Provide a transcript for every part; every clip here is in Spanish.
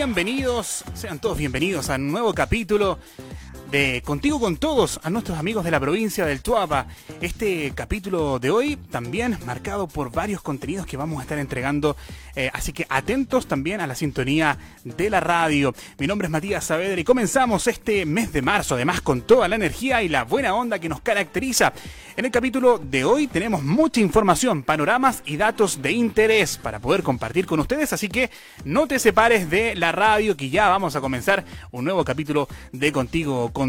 Bienvenidos, sean todos bienvenidos a un nuevo capítulo de Contigo con Todos, a nuestros amigos de la provincia del Tuapa. Este capítulo de hoy también marcado por varios contenidos que vamos a estar entregando, eh, así que atentos también a la sintonía de la radio. Mi nombre es Matías Saavedra y comenzamos este mes de marzo, además con toda la energía y la buena onda que nos caracteriza. En el capítulo de hoy tenemos mucha información, panoramas y datos de interés para poder compartir con ustedes, así que no te separes de la radio que ya vamos a comenzar un nuevo capítulo de Contigo con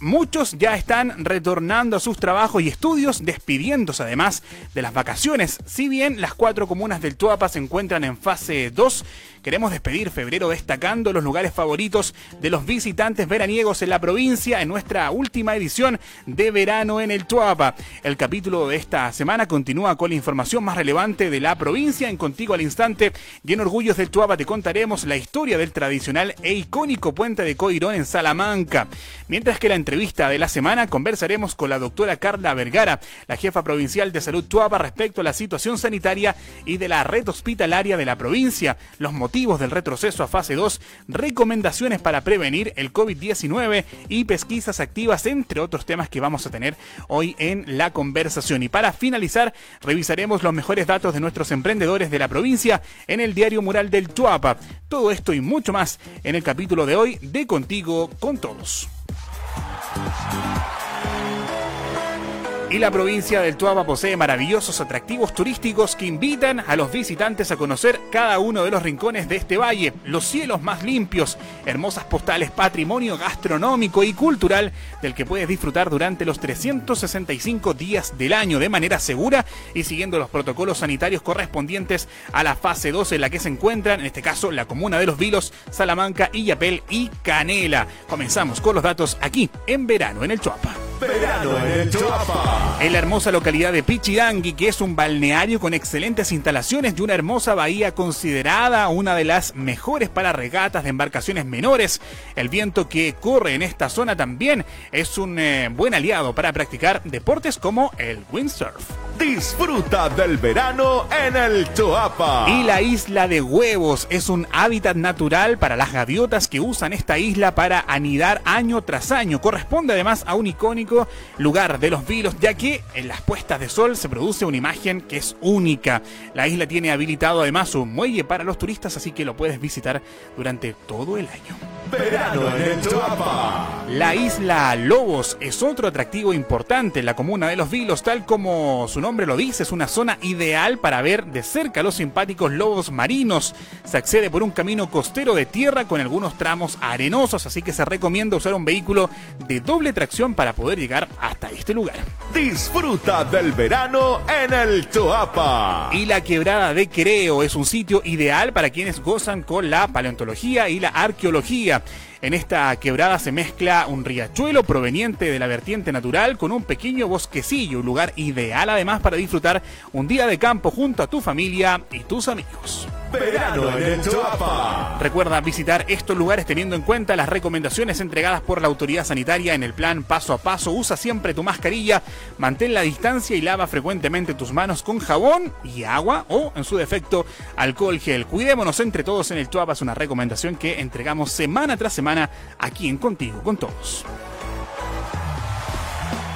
Muchos ya están retornando a sus trabajos y estudios, despidiéndose además de las vacaciones. Si bien las cuatro comunas del Tuapa se encuentran en fase 2, Queremos despedir febrero destacando los lugares favoritos de los visitantes veraniegos en la provincia en nuestra última edición de verano en el Tuapa. El capítulo de esta semana continúa con la información más relevante de la provincia en Contigo al Instante y en Orgullos del Tuapa te contaremos la historia del tradicional e icónico puente de Coirón en Salamanca. Mientras que la entrevista de la semana conversaremos con la doctora Carla Vergara, la jefa provincial de salud Tuapa respecto a la situación sanitaria y de la red hospitalaria de la provincia, los motivos del retroceso a fase 2, recomendaciones para prevenir el COVID-19 y pesquisas activas, entre otros temas que vamos a tener hoy en la conversación. Y para finalizar, revisaremos los mejores datos de nuestros emprendedores de la provincia en el diario mural del Tuapa. Todo esto y mucho más en el capítulo de hoy de Contigo con Todos. すごい。Y la provincia del Tuapa posee maravillosos atractivos turísticos que invitan a los visitantes a conocer cada uno de los rincones de este valle, los cielos más limpios, hermosas postales, patrimonio gastronómico y cultural del que puedes disfrutar durante los 365 días del año de manera segura y siguiendo los protocolos sanitarios correspondientes a la fase 2 en la que se encuentran, en este caso, la comuna de Los Vilos, Salamanca, Illapel y Canela. Comenzamos con los datos aquí en verano en el Chuapa. En el la hermosa localidad de Pichidangui, que es un balneario con excelentes instalaciones y una hermosa bahía considerada una de las mejores para regatas de embarcaciones menores. El viento que corre en esta zona también es un eh, buen aliado para practicar deportes como el windsurf. Disfruta del verano en el Choapa. Y la isla de Huevos es un hábitat natural para las gaviotas que usan esta isla para anidar año tras año. Corresponde además a un icónico lugar de los vilos, ya que en las puestas de sol se produce una imagen que es única. La isla tiene habilitado además un muelle para los turistas, así que lo puedes visitar durante todo el año. Verano en el Choapa. La isla Lobos es otro atractivo importante en la comuna de Los Vilos, tal como su nombre lo dice, es una zona ideal para ver de cerca los simpáticos lobos marinos. Se accede por un camino costero de tierra con algunos tramos arenosos, así que se recomienda usar un vehículo de doble tracción para poder llegar hasta este lugar. Disfruta del verano en el Choapa. Y la quebrada de Quereo es un sitio ideal para quienes gozan con la paleontología y la arqueología. En esta quebrada se mezcla un riachuelo proveniente de la vertiente natural con un pequeño bosquecillo, un lugar ideal además para disfrutar un día de campo junto a tu familia y tus amigos. En el Choapa. Recuerda visitar estos lugares teniendo en cuenta las recomendaciones entregadas por la autoridad sanitaria en el plan paso a paso. Usa siempre tu mascarilla, mantén la distancia y lava frecuentemente tus manos con jabón y agua o, en su defecto, alcohol gel. Cuidémonos entre todos en el Chuapa. Es una recomendación que entregamos semana tras semana aquí en Contigo con Todos.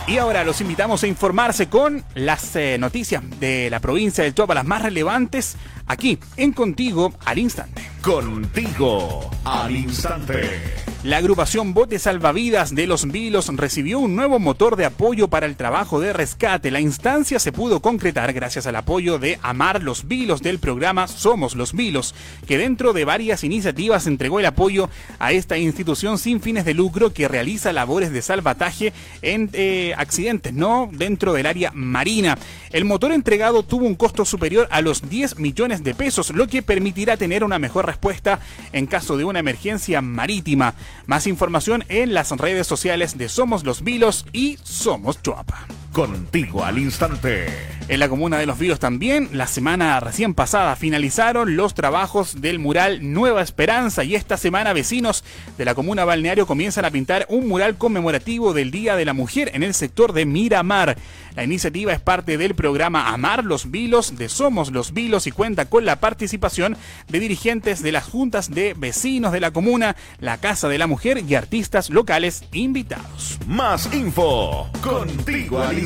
Y ahora los invitamos a informarse con las eh, noticias de la provincia del Chuapa, las más relevantes, aquí en Contigo al Instante. Contigo al instante. La agrupación Bote Salvavidas de Los Vilos recibió un nuevo motor de apoyo para el trabajo de rescate. La instancia se pudo concretar gracias al apoyo de Amar Los Vilos del programa Somos Los Vilos, que dentro de varias iniciativas entregó el apoyo a esta institución sin fines de lucro que realiza labores de salvataje en eh, accidentes, no dentro del área marina. El motor entregado tuvo un costo superior a los 10 millones de pesos, lo que permitirá tener una mejor respuesta en caso de una emergencia marítima. Más información en las redes sociales de Somos Los Vilos y Somos Chuapa. Contigo al instante. En la comuna de Los Vilos también, la semana recién pasada finalizaron los trabajos del mural Nueva Esperanza y esta semana vecinos de la comuna balneario comienzan a pintar un mural conmemorativo del Día de la Mujer en el sector de Miramar. La iniciativa es parte del programa Amar los Vilos de Somos los Vilos y cuenta con la participación de dirigentes de las juntas de vecinos de la comuna, la Casa de la Mujer y artistas locales invitados. Más info contigo al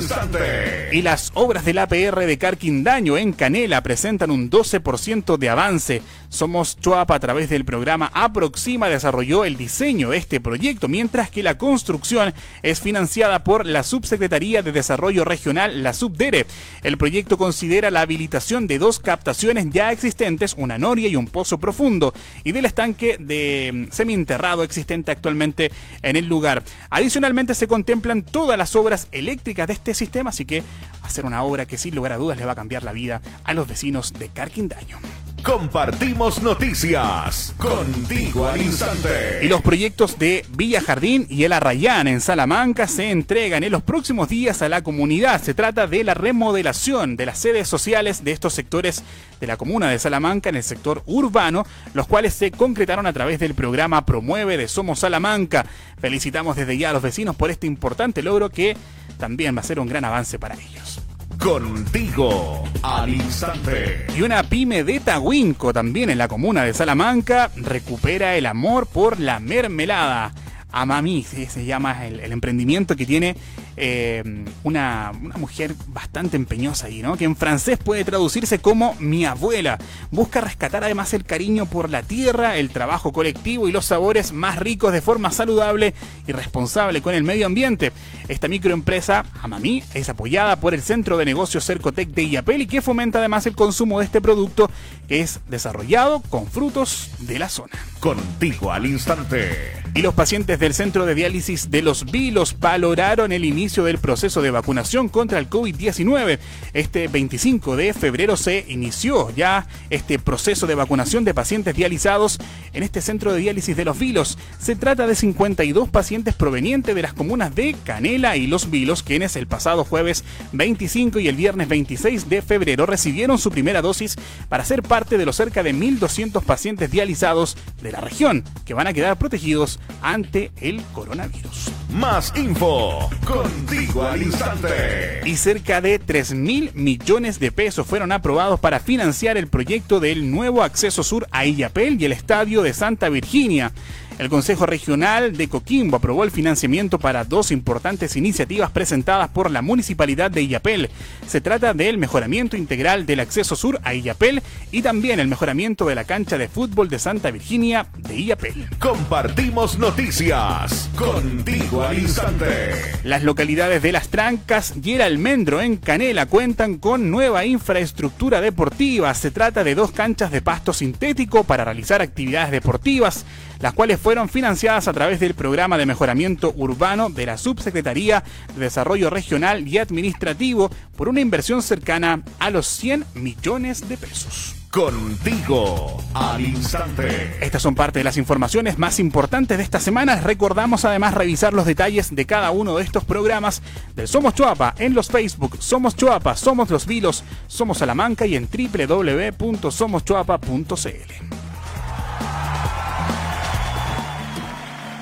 Y las obras del APR de Carquindaño en Canela presentan un 12% de avance. Somos Chuapa a través del programa Aproxima desarrolló el diseño de este proyecto, mientras que la construcción es financiada por la Subsecretaría de Desarrollo Regional regional, la Subdere. El proyecto considera la habilitación de dos captaciones ya existentes, una noria y un pozo profundo, y del estanque de mm, semienterrado existente actualmente en el lugar. Adicionalmente se contemplan todas las obras eléctricas de este sistema, así que hacer una obra que sin lugar a dudas le va a cambiar la vida a los vecinos de Carquindaño. Compartimos noticias contigo al instante. Y los proyectos de Villa Jardín y El Arrayán en Salamanca se entregan en los próximos días a la comunidad. Se trata de la remodelación de las sedes sociales de estos sectores de la comuna de Salamanca en el sector urbano, los cuales se concretaron a través del programa Promueve de Somos Salamanca. Felicitamos desde ya a los vecinos por este importante logro que también va a ser un gran avance para ellos. Contigo al instante. Y una pyme de Tahuinco, también en la comuna de Salamanca, recupera el amor por la mermelada. Amami se llama el, emprendimiento que tiene eh, una, mujer bastante empeñosa ahí, ¿no? Que en francés puede traducirse como mi abuela. Busca rescatar además el cariño por la tierra, el trabajo colectivo y los sabores más ricos de forma saludable y responsable con el medio ambiente. Esta microempresa, Amami, es apoyada por el Centro de Negocios Cercotec de Iapel y que fomenta además el consumo de este producto que es desarrollado con frutos de la zona. Contigo al instante. Y los pacientes del centro de diálisis de Los Vilos valoraron el inicio del proceso de vacunación contra el COVID-19. Este 25 de febrero se inició ya este proceso de vacunación de pacientes dializados en este centro de diálisis de Los Vilos. Se trata de 52 pacientes provenientes de las comunas de Canela y Los Vilos, quienes el pasado jueves 25 y el viernes 26 de febrero recibieron su primera dosis para ser parte de los cerca de 1.200 pacientes dializados de la región, que van a quedar protegidos ante el coronavirus. Más info contigo al instante. Y cerca de 3 mil millones de pesos fueron aprobados para financiar el proyecto del nuevo acceso sur a Illapel y el estadio de Santa Virginia. El Consejo Regional de Coquimbo aprobó el financiamiento para dos importantes iniciativas presentadas por la Municipalidad de Illapel. Se trata del mejoramiento integral del acceso sur a Illapel y también el mejoramiento de la cancha de fútbol de Santa Virginia de Illapel. Compartimos noticias contigo al instante. Las localidades de Las Trancas y el Almendro en Canela cuentan con nueva infraestructura deportiva. Se trata de dos canchas de pasto sintético para realizar actividades deportivas las cuales fueron financiadas a través del programa de mejoramiento urbano de la Subsecretaría de Desarrollo Regional y Administrativo por una inversión cercana a los 100 millones de pesos. Contigo al instante. Estas son parte de las informaciones más importantes de esta semana. Recordamos además revisar los detalles de cada uno de estos programas del Somos Chuapa en los Facebook Somos Chuapa, Somos Los Vilos, Somos Salamanca y en www.somoschuapa.cl.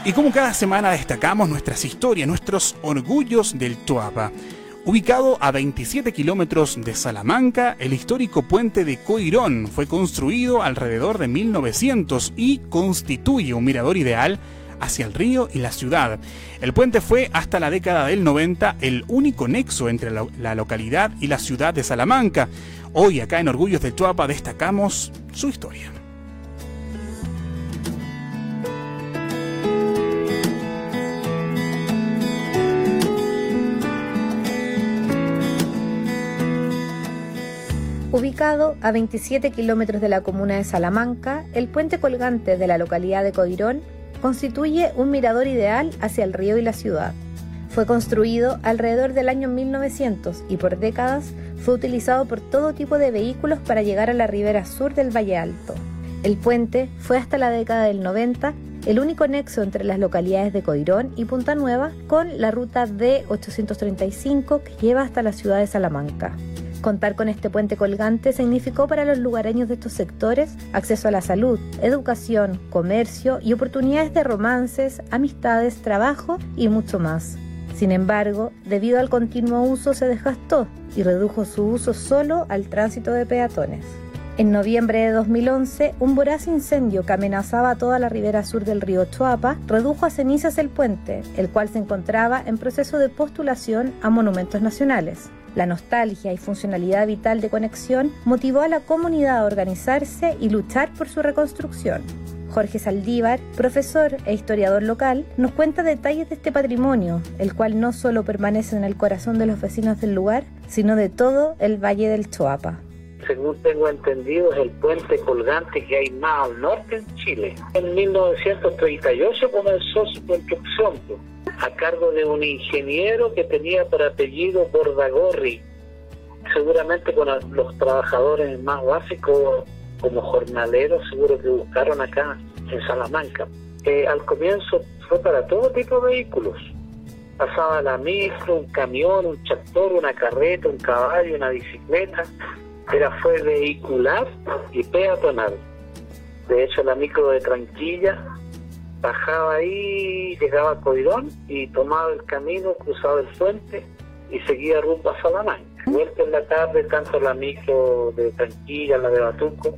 Y como cada semana destacamos nuestras historias, nuestros orgullos del Tuapa. Ubicado a 27 kilómetros de Salamanca, el histórico puente de Coirón fue construido alrededor de 1900 y constituye un mirador ideal hacia el río y la ciudad. El puente fue hasta la década del 90 el único nexo entre la, localidad y la ciudad de Salamanca. Hoy acá en Orgullos del Tuapa destacamos su historia. Ubicado a 27 kilómetros de la comuna de Salamanca, el puente colgante de la localidad de Coirón constituye un mirador ideal hacia el río y la ciudad. Fue construido alrededor del año 1900 y por décadas fue utilizado por todo tipo de vehículos para llegar a la ribera sur del Valle Alto. El puente fue hasta la década del 90 el único nexo entre las localidades de Coirón y Punta Nueva con la ruta D835 que lleva hasta la ciudad de Salamanca. Contar con este puente colgante significó para los lugareños de estos sectores acceso a la salud, educación, comercio y oportunidades de romances, amistades, trabajo y mucho más. Sin embargo, debido al continuo uso se desgastó y redujo su uso solo al tránsito de peatones. En noviembre de 2011, un voraz incendio que amenazaba toda la ribera sur del río Chuapa redujo a cenizas el puente, el cual se encontraba en proceso de postulación a monumentos nacionales. La nostalgia y funcionalidad vital de conexión motivó a la comunidad a organizarse y luchar por su reconstrucción. Jorge Saldívar, profesor e historiador local, nos cuenta detalles de este patrimonio, el cual no solo permanece en el corazón de los vecinos del lugar, sino de todo el Valle del Choapa según tengo entendido, es el puente colgante que hay más al norte en Chile. En 1938 comenzó su construcción a cargo de un ingeniero que tenía por apellido Bordagorri, seguramente con los trabajadores más básicos como jornaleros, seguro que buscaron acá en Salamanca. Eh, al comienzo fue para todo tipo de vehículos. Pasaba la micro, un camión, un tractor, una carreta, un caballo, una bicicleta era fue vehicular y peatonal. De hecho, la micro de Tranquilla bajaba ahí, llegaba a Coirón y tomaba el camino, cruzaba el puente y seguía rumbo a Salamanca. Vuelta en la tarde, tanto la micro de Tranquilla, la de Batuco,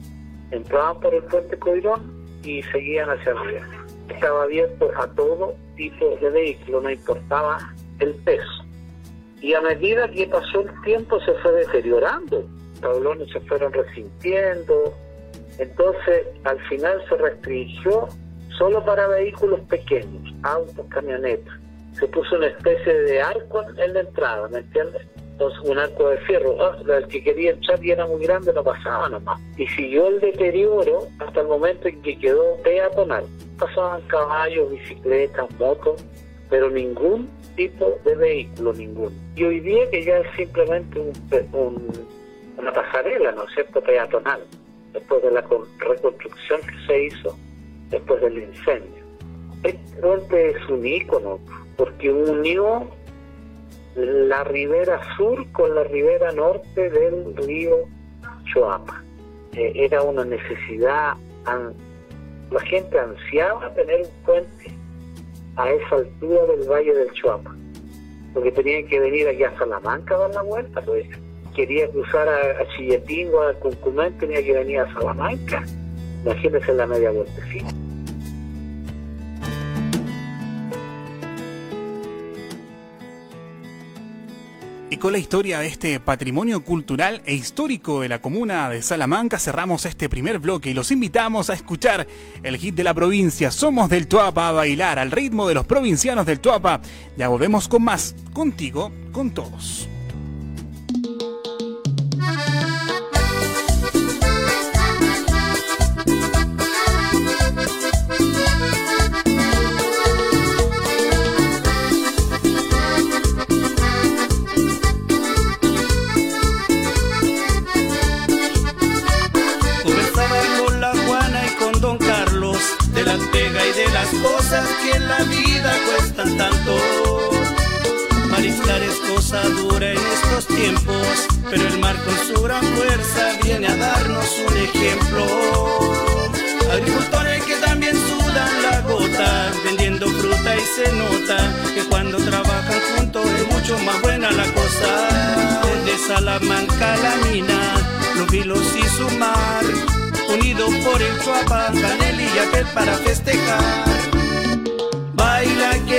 entraban por el puente Coirón y seguían hacia arriba. Estaba abierto a todo tipo de vehículo, no importaba el peso. Y a medida que pasó el tiempo se fue deteriorando tablones se fueron resintiendo, entonces al final se restringió solo para vehículos pequeños, autos, camionetas. Se puso una especie de arco en la entrada, ¿me entiendes? Un arco de fierro, ah, el que quería entrar y era muy grande no pasaba nomás. Y siguió el deterioro hasta el momento en que quedó peatonal. Pasaban caballos, bicicletas, motos, pero ningún tipo de vehículo, ninguno. Y hoy día que ya es simplemente un, un una pasarela, ¿no es cierto?, peatonal, después de la reconstrucción que se hizo después del incendio. Este puente es un ícono porque unió la ribera sur con la ribera norte del río Choapa. Eh, era una necesidad, la gente ansiaba tener un puente a esa altura del valle del Choapa, porque tenían que venir aquí a Salamanca a dar la vuelta, pues quería cruzar a, a a Cuncumán, tenía que venir a Salamanca. Imagínense la media vueltecita. Y con la historia de este patrimonio cultural e histórico de la comuna de Salamanca cerramos este primer bloque y los invitamos a escuchar el hit de la provincia Somos del Tuapa a bailar al ritmo de los provincianos del Tuapa. Ya volvemos con más, contigo, con todos. Cosa dura en estos tiempos, pero el mar con su gran fuerza viene a darnos un ejemplo. Agricultores que también sudan la gota, vendiendo fruta y se nota que cuando trabajan juntos es mucho más buena la cosa. Desde Salamanca la mina, los vilos y su mar, unidos por el Chuapa, Canel y aquel para festejar.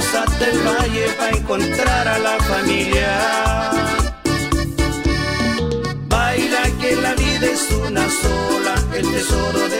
Bajamos hasta el valle para encontrar a la familia. Baila que la vida es una sola, el tesoro de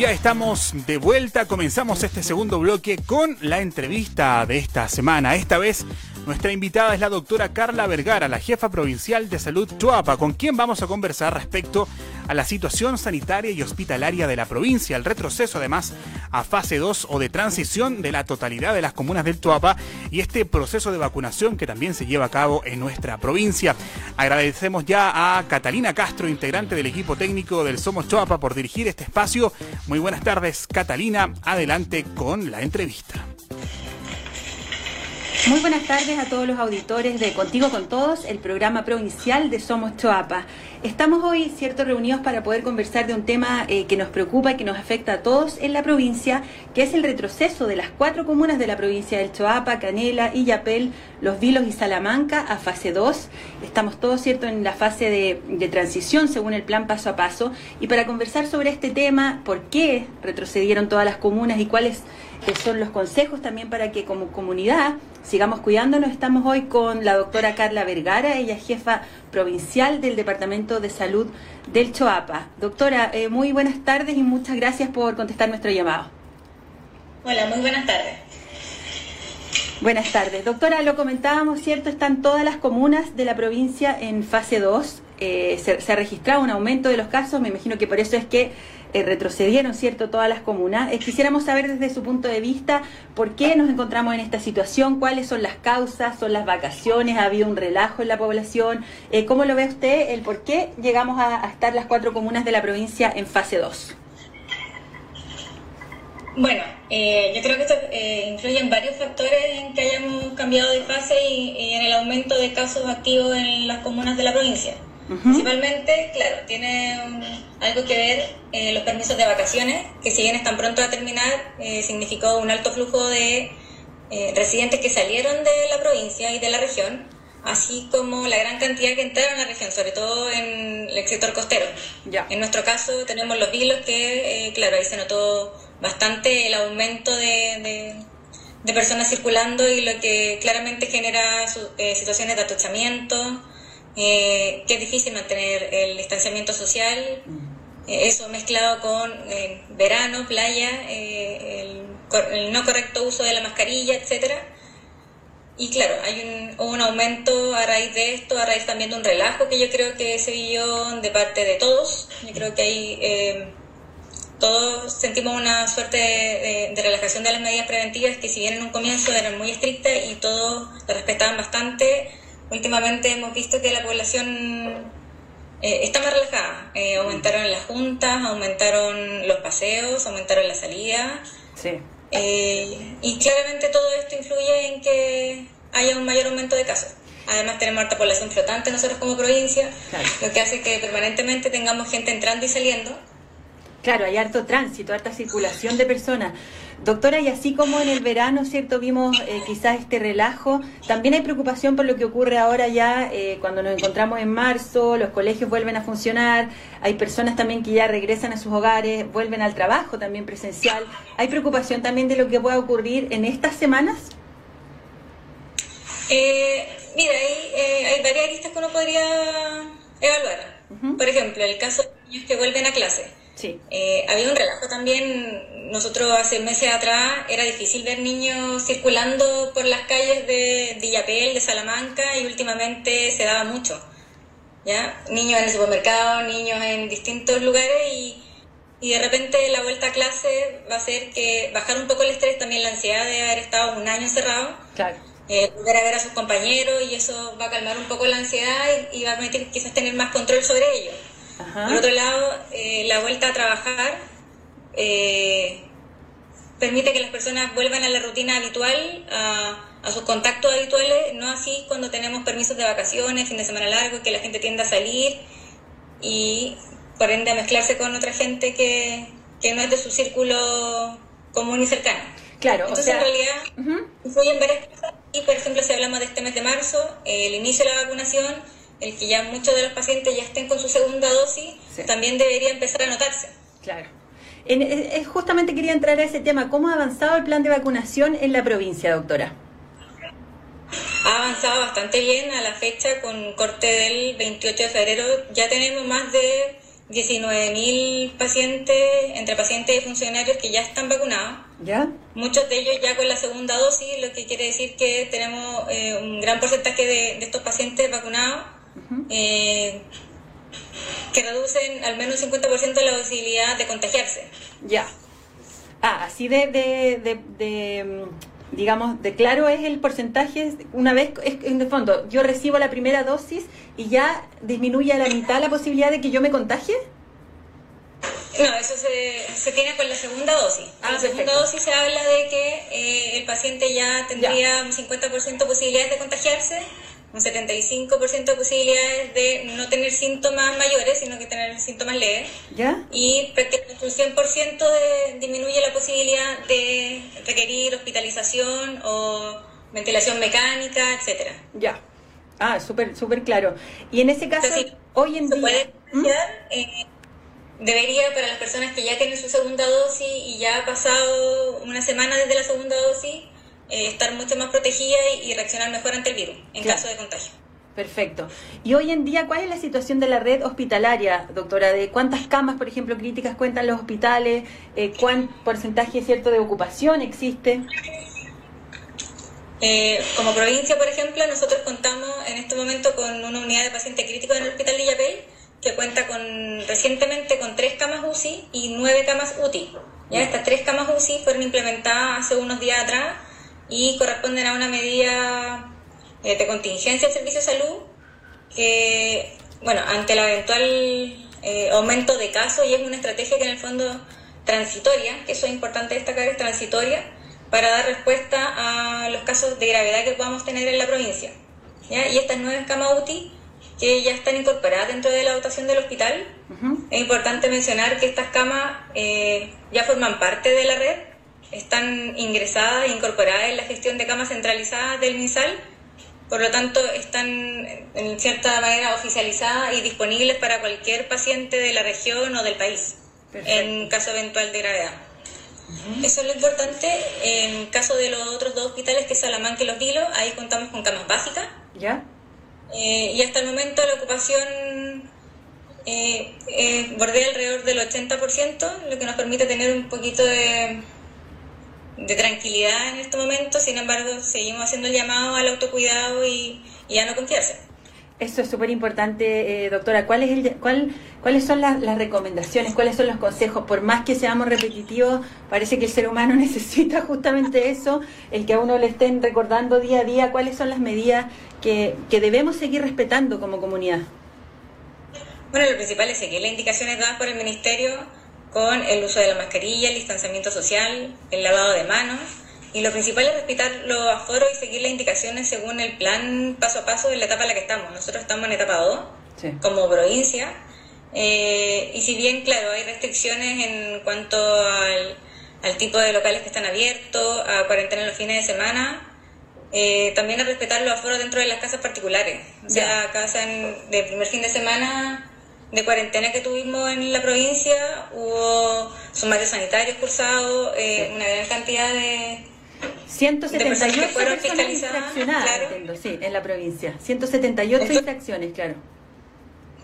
ya estamos de vuelta. Comenzamos este segundo bloque con la entrevista de esta semana. Esta vez nuestra invitada es la doctora Carla Vergara, la jefa provincial de salud Chuapa, con quien vamos a conversar respecto a la situación sanitaria y hospitalaria de la provincia, el retroceso además a fase 2 o de transición de la totalidad de las comunas del Chuapa y este proceso de vacunación que también se lleva a cabo en nuestra provincia. Agradecemos ya a Catalina Castro, integrante del equipo técnico del Somos Chuapa, por dirigir este espacio. Muy buenas tardes, Catalina. Adelante con la entrevista. Muy buenas tardes a todos los auditores de Contigo con Todos, el programa provincial de Somos Choapa. Estamos hoy, cierto, reunidos para poder conversar de un tema eh, que nos preocupa y que nos afecta a todos en la provincia, que es el retroceso de las cuatro comunas de la provincia del Choapa, Canela, Illapel, Los Vilos y Salamanca a fase 2. Estamos todos, cierto, en la fase de, de transición según el plan paso a paso. Y para conversar sobre este tema, por qué retrocedieron todas las comunas y cuáles que son los consejos también para que como comunidad sigamos cuidándonos. Estamos hoy con la doctora Carla Vergara, ella es jefa provincial del Departamento de Salud del Choapa. Doctora, eh, muy buenas tardes y muchas gracias por contestar nuestro llamado. Hola, muy buenas tardes. Buenas tardes. Doctora, lo comentábamos, ¿cierto? Están todas las comunas de la provincia en fase 2. Eh, se ha registrado un aumento de los casos, me imagino que por eso es que eh, retrocedieron, ¿cierto?, todas las comunas. Eh, quisiéramos saber desde su punto de vista por qué nos encontramos en esta situación, cuáles son las causas, son las vacaciones, ha habido un relajo en la población. Eh, ¿Cómo lo ve usted el por qué llegamos a, estar las cuatro comunas de la provincia en fase 2? Bueno, yo creo que esto influye en varios factores en que hayamos cambiado de fase y en el aumento de casos activos en las comunas de la provincia. Principalmente, claro, tiene algo que ver eh, los permisos de vacaciones, que si bien están pronto a terminar, eh, significó un alto flujo de eh, residentes que salieron de la provincia y de la región, así como la gran cantidad que entraron a la región, sobre todo en el sector costero. Ya. En nuestro caso tenemos los vilos que, claro, ahí se notó bastante el aumento de, de, personas circulando y lo que claramente genera situaciones de atochamiento, eh, que es difícil mantener el distanciamiento social, eh, eso mezclado con eh, verano, playa, el, no correcto uso de la mascarilla, etcétera. Y claro, hay un, un aumento a raíz de esto, a raíz también de un relajo que yo creo que se vio de parte de todos. Yo creo que hay todos sentimos una suerte de, de, relajación de las medidas preventivas que si bien en un comienzo eran muy estrictas y todos lo respetaban bastante, últimamente hemos visto que la población eh, está más relajada. Eh, aumentaron las juntas, aumentaron los paseos, aumentaron la salida. Sí. Eh, y claramente todo esto influye en que haya un mayor aumento de casos. Además tenemos alta población flotante nosotros como provincia, lo que hace que permanentemente tengamos gente entrando y saliendo. Claro, hay harto tránsito, harta circulación de personas. Doctora, y así como en el verano, ¿cierto? Vimos eh, quizás este relajo, también hay preocupación por lo que ocurre ahora ya eh, cuando nos encontramos en marzo, los colegios vuelven a funcionar, hay personas también que ya regresan a sus hogares, vuelven al trabajo también presencial. ¿Hay preocupación también de lo que pueda ocurrir en estas semanas? Eh, mira, hay, hay varias aristas que uno podría evaluar. Por ejemplo, el caso de niños que vuelven a clase Sí. Eh, había un relajo también, nosotros hace meses atrás era difícil ver niños circulando por las calles de Villapel, de Salamanca, y últimamente se daba mucho. ¿ya? Niños en el supermercado, niños en distintos lugares, y, y de repente la vuelta a clase va a hacer que bajar un poco el estrés, también la ansiedad de haber estado un año encerrado. Claro. Eh, volver a ver a sus compañeros y eso va a calmar un poco la ansiedad y, y va a permitir quizás tener más control sobre ellos. Por otro lado, eh, la vuelta a trabajar eh, permite que las personas vuelvan a la rutina habitual, a, a sus contactos habituales, no así cuando tenemos permisos de vacaciones, fin de semana largo, que la gente tiende a salir y por ende a mezclarse con otra gente que, que no es de su círculo común y cercano. Claro, Entonces, en realidad, influyen varias cosas. Y, por ejemplo, si hablamos de este mes de marzo, el inicio de la vacunación, el que ya muchos de los pacientes ya estén con su segunda dosis, también debería empezar a notarse. Claro. En, eh, justamente quería entrar a ese tema. ¿Cómo ha avanzado el plan de vacunación en la provincia, doctora? Ha avanzado bastante bien a la fecha con corte del 28 de febrero. Ya tenemos más de 19.000 pacientes, entre pacientes y funcionarios que ya están vacunados. ¿Ya? Muchos de ellos ya con la segunda dosis, lo que quiere decir que tenemos eh, un gran porcentaje de, estos pacientes vacunados, eh, que reducen al menos un 50% la posibilidad de contagiarse. Ya. Ah, así de, de, de, digamos, de claro es el porcentaje, una vez, en el fondo, yo recibo la primera dosis y ya disminuye a la mitad la posibilidad de que yo me contagie. No, eso se, se tiene con la segunda dosis. Ah, la segunda dosis se habla de que eh, el paciente ya tendría un 50% posibilidades de contagiarse, un 75% de posibilidades de no tener síntomas mayores, sino que tener síntomas leves. ¿Ya? Y prácticamente un 100% de, disminuye la posibilidad de requerir hospitalización o ventilación mecánica, etcétera. Ya. Ah, súper súper claro. Y en ese caso, hoy en día... Puede ¿Mm? eh, debería para las personas que ya tienen su segunda dosis y ya ha pasado una semana desde la segunda dosis, eh, estar mucho más protegida y, reaccionar mejor ante el virus en caso de contagio. Perfecto. Y hoy en día, ¿cuál es la situación de la red hospitalaria, doctora? ¿De cuántas camas, por ejemplo, críticas cuentan los hospitales? Eh, ¿Cuán porcentaje cierto de ocupación existe? Eh, como provincia, por ejemplo, nosotros contamos en este momento con una unidad de paciente crítico en el Hospital de Yapel que cuenta con recientemente con tres camas UCI y nueve camas UTI. ¿ya? Estas tres camas UCI fueron implementadas hace unos días atrás y corresponden a una medida eh, de contingencia del servicio de salud que, bueno, ante el eventual eh, aumento de casos y es una estrategia que en el fondo transitoria, que eso es importante destacar, es transitoria, para dar respuesta a los casos de gravedad que podamos tener en la provincia. ¿ya? Y estas nueve camas UTI que ya están incorporadas dentro de la dotación del hospital. Es importante mencionar que estas camas eh, ya forman parte de la red, están ingresadas e incorporadas en la gestión de camas centralizadas del MinSal, por lo tanto están en cierta manera oficializadas y disponibles para cualquier paciente de la región o del país, en caso eventual de gravedad. Eso es lo importante. En caso de los otros dos hospitales, que es Salamanca y Los Vilos, ahí contamos con camas básicas. ¿Ya? Eh, y hasta el momento la ocupación eh, eh, bordea alrededor del 80%, lo que nos permite tener un poquito de, de tranquilidad en este momento. Sin embargo, seguimos haciendo el llamado al autocuidado y, y a no confiarse. Eso es súper importante, eh, doctora. ¿Cuál es el, cuál, ¿Cuáles son las, las, recomendaciones? ¿Cuáles son los consejos? Por más que seamos repetitivos, parece que el ser humano necesita justamente eso, el que a uno le estén recordando día a día cuáles son las medidas que, que debemos seguir respetando como comunidad. Bueno, lo principal es seguir las indicaciones dadas por el Ministerio con el uso de la mascarilla, el distanciamiento social, el lavado de manos y lo principal es respetar los aforos y seguir las indicaciones según el plan paso a paso de la etapa en la que estamos. Nosotros estamos en etapa 2, como provincia. Eh, y si bien, claro, hay restricciones en cuanto al, tipo de locales que están abiertos, a cuarentena en los fines de semana, eh, también a respetar los aforos dentro de las casas particulares. O sea, casa de primer fin de semana de cuarentena que tuvimos en la provincia, hubo sumarios sanitarios cursados, eh, una gran cantidad de, 178 personas infraccionadas, sí, en la provincia. 178 infracciones, claro.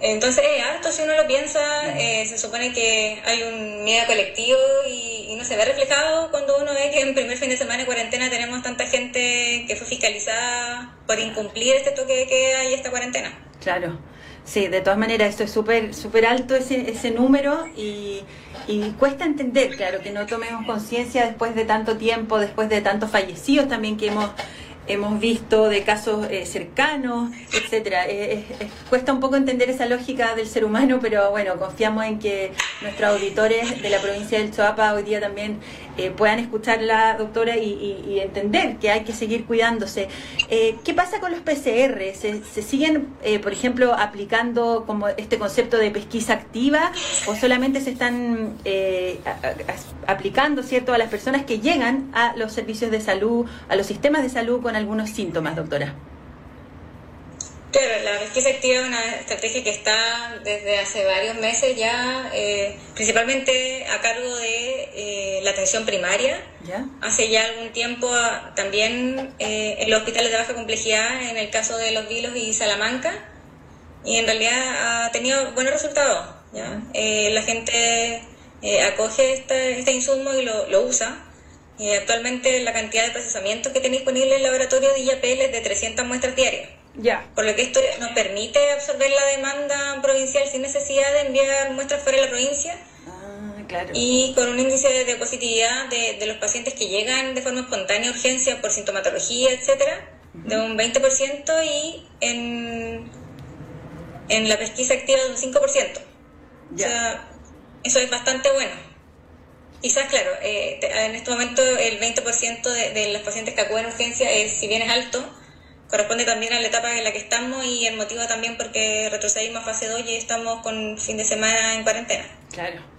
Entonces es alto si uno lo piensa, eh, se supone que hay un miedo colectivo y, no se ve reflejado cuando uno ve que en primer fin de semana de cuarentena tenemos tanta gente que fue fiscalizada por incumplir este toque de queda y esta cuarentena. Claro. Sí, de todas maneras, esto es súper súper alto ese, ese número y, y cuesta entender, claro, que no tomemos conciencia después de tanto tiempo, después de tantos fallecidos también que hemos hemos visto de casos eh, cercanos, etcétera. Eh, cuesta un poco entender esa lógica del ser humano, pero bueno, confiamos en que nuestros auditores de la provincia del Choapa hoy día también eh, puedan escuchar la doctora y, entender que hay que seguir cuidándose. Eh, ¿Qué pasa con los PCR? ¿Se, siguen, eh, por ejemplo, aplicando como este concepto de pesquisa activa o solamente se están aplicando cierto a las personas que llegan a los servicios de salud, a los sistemas de salud con algunos síntomas, doctora? Claro, la pesquisa activa es una estrategia que está desde hace varios meses ya, eh, principalmente a cargo de eh, la atención primaria. Hace ya algún tiempo ah, también eh, en los hospitales de baja complejidad, en el caso de Los Vilos y Salamanca, y en realidad ha tenido buenos resultados. la gente acoge este, este, insumo y lo, lo usa. actualmente la cantidad de procesamiento que tiene disponible el laboratorio de IAPL es de 300 muestras diarias. Ya. Por lo que esto nos permite absorber la demanda provincial sin necesidad de enviar muestras fuera de la provincia. Ah, claro. Y con un índice de positividad de, los pacientes que llegan de forma espontánea urgencia por sintomatología, etcétera, de un 20% y en, en la pesquisa activa de un 5%. O sea, eso es bastante bueno. Quizás, claro, eh, en este momento el 20% de, de los pacientes que acuden a urgencia, es, si bien es alto, corresponde también a la etapa en la que estamos y el motivo también porque retrocedimos a fase 2 y estamos con fin de semana en cuarentena. Claro.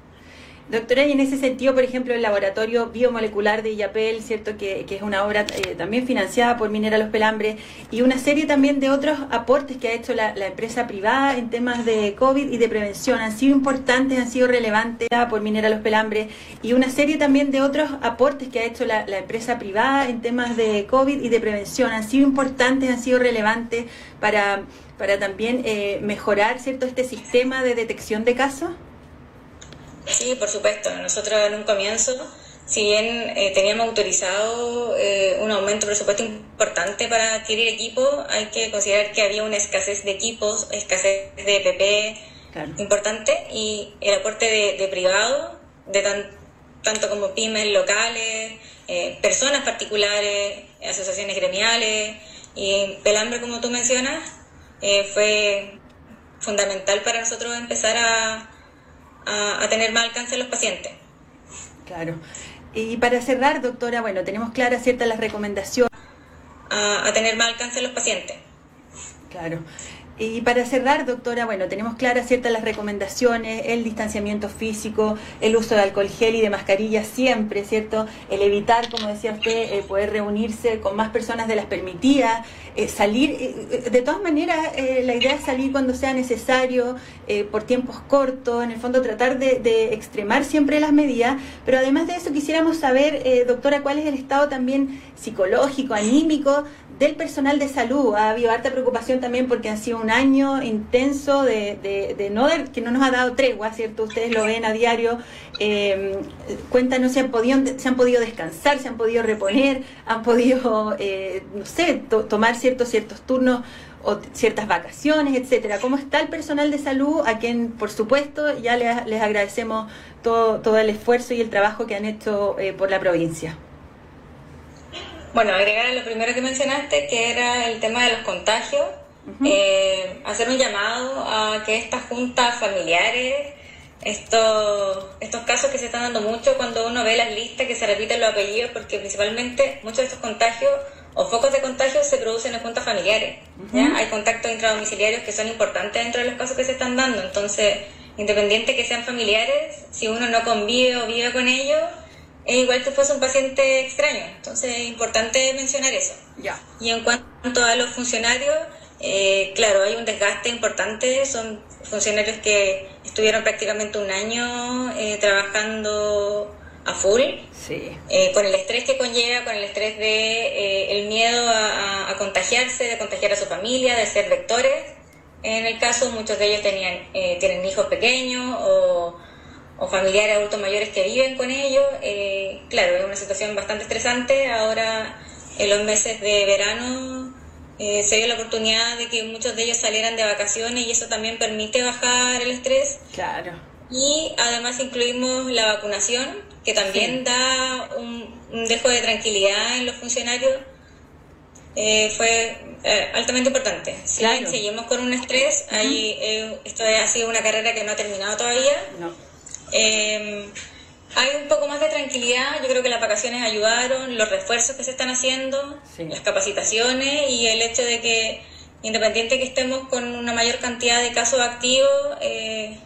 Doctora, y en ese sentido, por ejemplo, el laboratorio biomolecular de IAPEL, ¿cierto? Que, es una obra eh, también financiada por Minera Los Pelambres, y una serie también de otros aportes que ha hecho la, empresa privada en temas de COVID y de prevención, han sido importantes, han sido relevantes por Minera Los Pelambres, y una serie también de otros aportes que ha hecho la, empresa privada en temas de COVID y de prevención, han sido importantes, han sido relevantes para, para también eh, mejorar, ¿cierto?, este sistema de detección de casos. Sí, por supuesto. Nosotros en un comienzo, si bien eh, teníamos autorizado eh, un aumento de presupuesto importante para adquirir equipo, hay que considerar que había una escasez de equipos, escasez de PP importante y el aporte de, privado, de tanto como pymes locales, eh, personas particulares, asociaciones gremiales y Pelambre, como tú mencionas, fue fundamental para nosotros empezar a a, tener más alcance en los pacientes. Claro. Y para cerrar, doctora, bueno, tenemos claras ciertas las recomendaciones. A, a, tener más alcance en los pacientes. Claro. Y para cerrar, doctora, bueno, tenemos claras ciertas las recomendaciones, el distanciamiento físico, el uso de alcohol gel y de mascarilla siempre, ¿cierto? El evitar, como decía usted, eh, poder reunirse con más personas de las permitidas, eh, salir, eh, de todas maneras, la idea es salir cuando sea necesario, por tiempos cortos, en el fondo tratar de, de, extremar siempre las medidas, pero además de eso quisiéramos saber, doctora, cuál es el estado también psicológico, anímico del personal de salud. Ha habido harta preocupación también porque ha sido un año intenso de, de, no que no nos ha dado tregua, ¿cierto? Ustedes lo ven a diario. Eh, cuéntanos si han podido, se han podido descansar, se han podido reponer, han podido, eh, no sé, tomar ciertos, ciertos turnos o ciertas vacaciones, etcétera. ¿Cómo está el personal de salud? A quien, por supuesto, ya les, les agradecemos todo, todo el esfuerzo y el trabajo que han hecho eh, por la provincia. Bueno, agregar a lo primero que mencionaste, que era el tema de los contagios, eh, hacer un llamado a que estas juntas familiares, estos, estos casos que se están dando mucho cuando uno ve las listas que se repiten los apellidos, porque principalmente muchos de estos contagios o focos de contagio se producen en juntas familiares. Hay contactos intradomiciliarios que son importantes dentro de los casos que se están dando, entonces, independiente que sean familiares, si uno no convive o vive con ellos, es igual que fuese un paciente extraño. Entonces es importante mencionar eso. Ya. Y en cuanto a los funcionarios, eh, claro, hay un desgaste importante. Son funcionarios que estuvieron prácticamente un año eh, trabajando a full, sí. Eh, con el estrés que conlleva, con el estrés de el miedo a, a, contagiarse, de contagiar a su familia, de ser vectores. En el caso, muchos de ellos tenían, tienen hijos pequeños o o familiares adultos mayores que viven con ellos. Eh, claro, es una situación bastante estresante. Ahora, en los meses de verano, eh, se dio la oportunidad de que muchos de ellos salieran de vacaciones y eso también permite bajar el estrés. Claro. Y además incluimos la vacunación, que también da un, dejo de tranquilidad en los funcionarios. Eh, fue altamente importante. Si seguimos con un estrés, ahí, esto ha sido una carrera que no ha terminado todavía. No Em, hay un poco más de tranquilidad. Yo creo que las vacaciones ayudaron, los refuerzos que se están haciendo, las capacitaciones y el hecho de que, independiente que estemos con una mayor cantidad de casos activos, eh,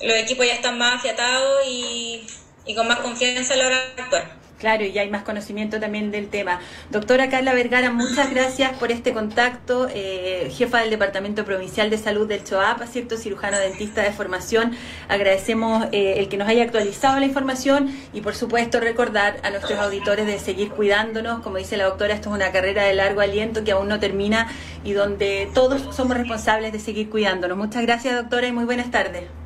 los equipos ya están más afiatados y, y con más confianza a la hora de actuar. Claro, y hay más conocimiento también del tema. Doctora Carla Vergara, muchas gracias por este contacto, eh, jefa del Departamento Provincial de Salud del CHOAPA, ¿cierto? Cirujano dentista de formación. Agradecemos eh, el que nos haya actualizado la información y, por supuesto, recordar a nuestros auditores de seguir cuidándonos. Como dice la doctora, esto es una carrera de largo aliento que aún no termina y donde todos somos responsables de seguir cuidándonos. Muchas gracias, doctora, y muy buenas tardes.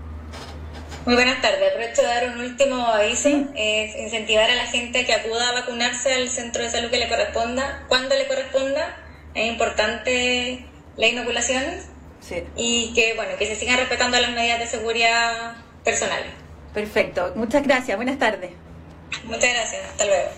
Muy buenas tardes. Aprovecho de dar un último aviso. Es incentivar a la gente a que acuda a vacunarse al centro de salud que le corresponda, cuando le corresponda. Es importante la inoculación sí. y que, bueno, que se sigan respetando las medidas de seguridad personales. Perfecto. Muchas gracias. Buenas tardes. Muchas gracias. Hasta luego.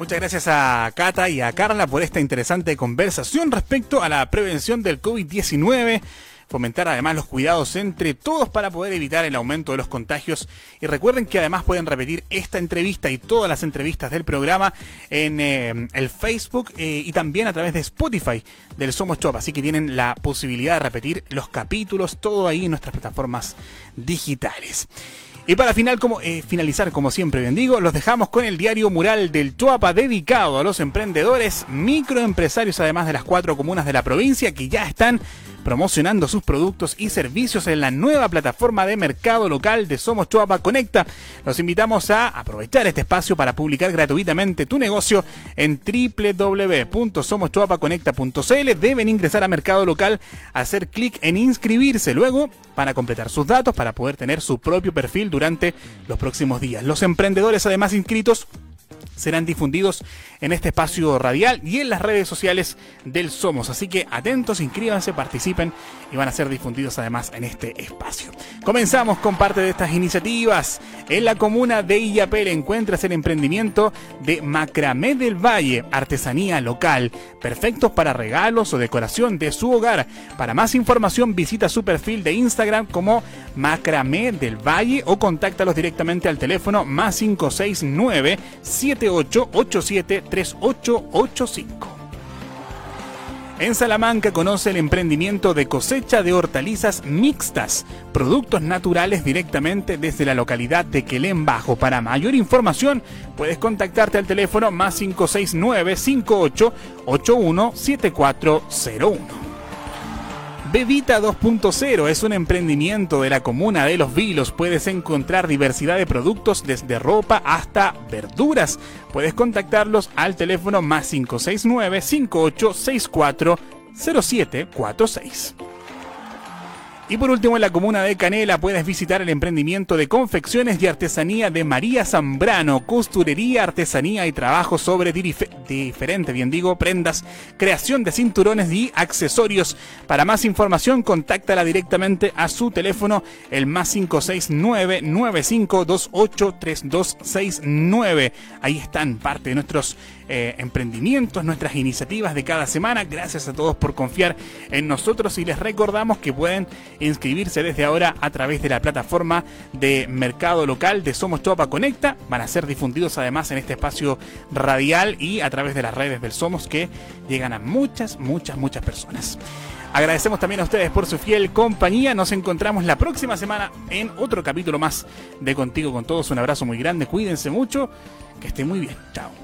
Muchas gracias a Cata y a Carla por esta interesante conversación respecto a la prevención del COVID-19 fomentar además los cuidados entre todos para poder evitar el aumento de los contagios. Y recuerden que además pueden repetir esta entrevista y todas las entrevistas del programa en eh, el Facebook eh, y también a través de Spotify del Somos Chop. Así que tienen la posibilidad de repetir los capítulos, todo ahí en nuestras plataformas digitales. Y para final, como, eh, finalizar, como siempre bien digo, los dejamos con el diario mural del Chuapa dedicado a los emprendedores, microempresarios, además de las cuatro comunas de la provincia que ya están promocionando sus productos y servicios en la nueva plataforma de mercado local de Somos Chuapa Conecta. Los invitamos a aprovechar este espacio para publicar gratuitamente tu negocio en www.somoschuapaconecta.cl. Deben ingresar a mercado local, hacer clic en inscribirse luego para completar sus datos para poder tener su propio perfil durante los próximos días. Los emprendedores además inscritos serán difundidos en este espacio radial y en las redes sociales del Somos. Así que atentos, inscríbanse, participen y van a ser difundidos además en este espacio. Comenzamos con parte de estas iniciativas. En la comuna de Illapel encuentras el emprendimiento de Macramé del Valle, artesanía local, perfectos para regalos o decoración de su hogar. Para más información visita su perfil de Instagram como Macramé del Valle o contáctalos directamente al teléfono más 569 7887 3885. En Salamanca conoce el emprendimiento de cosecha de hortalizas mixtas, productos naturales directamente desde la localidad de Quelén Bajo. Para mayor información puedes contactarte al teléfono más 569 5881 7401. Bebita 2.0 es un emprendimiento de la comuna de Los Vilos. Puedes encontrar diversidad de productos desde ropa hasta verduras. Puedes contactarlos al teléfono más 569 5864 0746. Y por último, en la comuna de Canela puedes visitar el emprendimiento de confecciones y artesanía de María Zambrano, costurería, artesanía y trabajo sobre diferente, bien digo, prendas, creación de cinturones y accesorios. Para más información, contáctala directamente a su teléfono, el más 569 95283269. Ahí están parte de nuestros eh, emprendimientos, nuestras iniciativas de cada semana. Gracias a todos por confiar en nosotros y les recordamos que pueden inscribirse desde ahora a través de la plataforma de mercado local de Somos Chopa Conecta. Van a ser difundidos además en este espacio radial y a través de las redes del Somos que llegan a muchas, muchas, muchas personas. Agradecemos también a ustedes por su fiel compañía. Nos encontramos la próxima semana en otro capítulo más de Contigo con Todos. Un abrazo muy grande, cuídense mucho, que esté muy bien. Chao.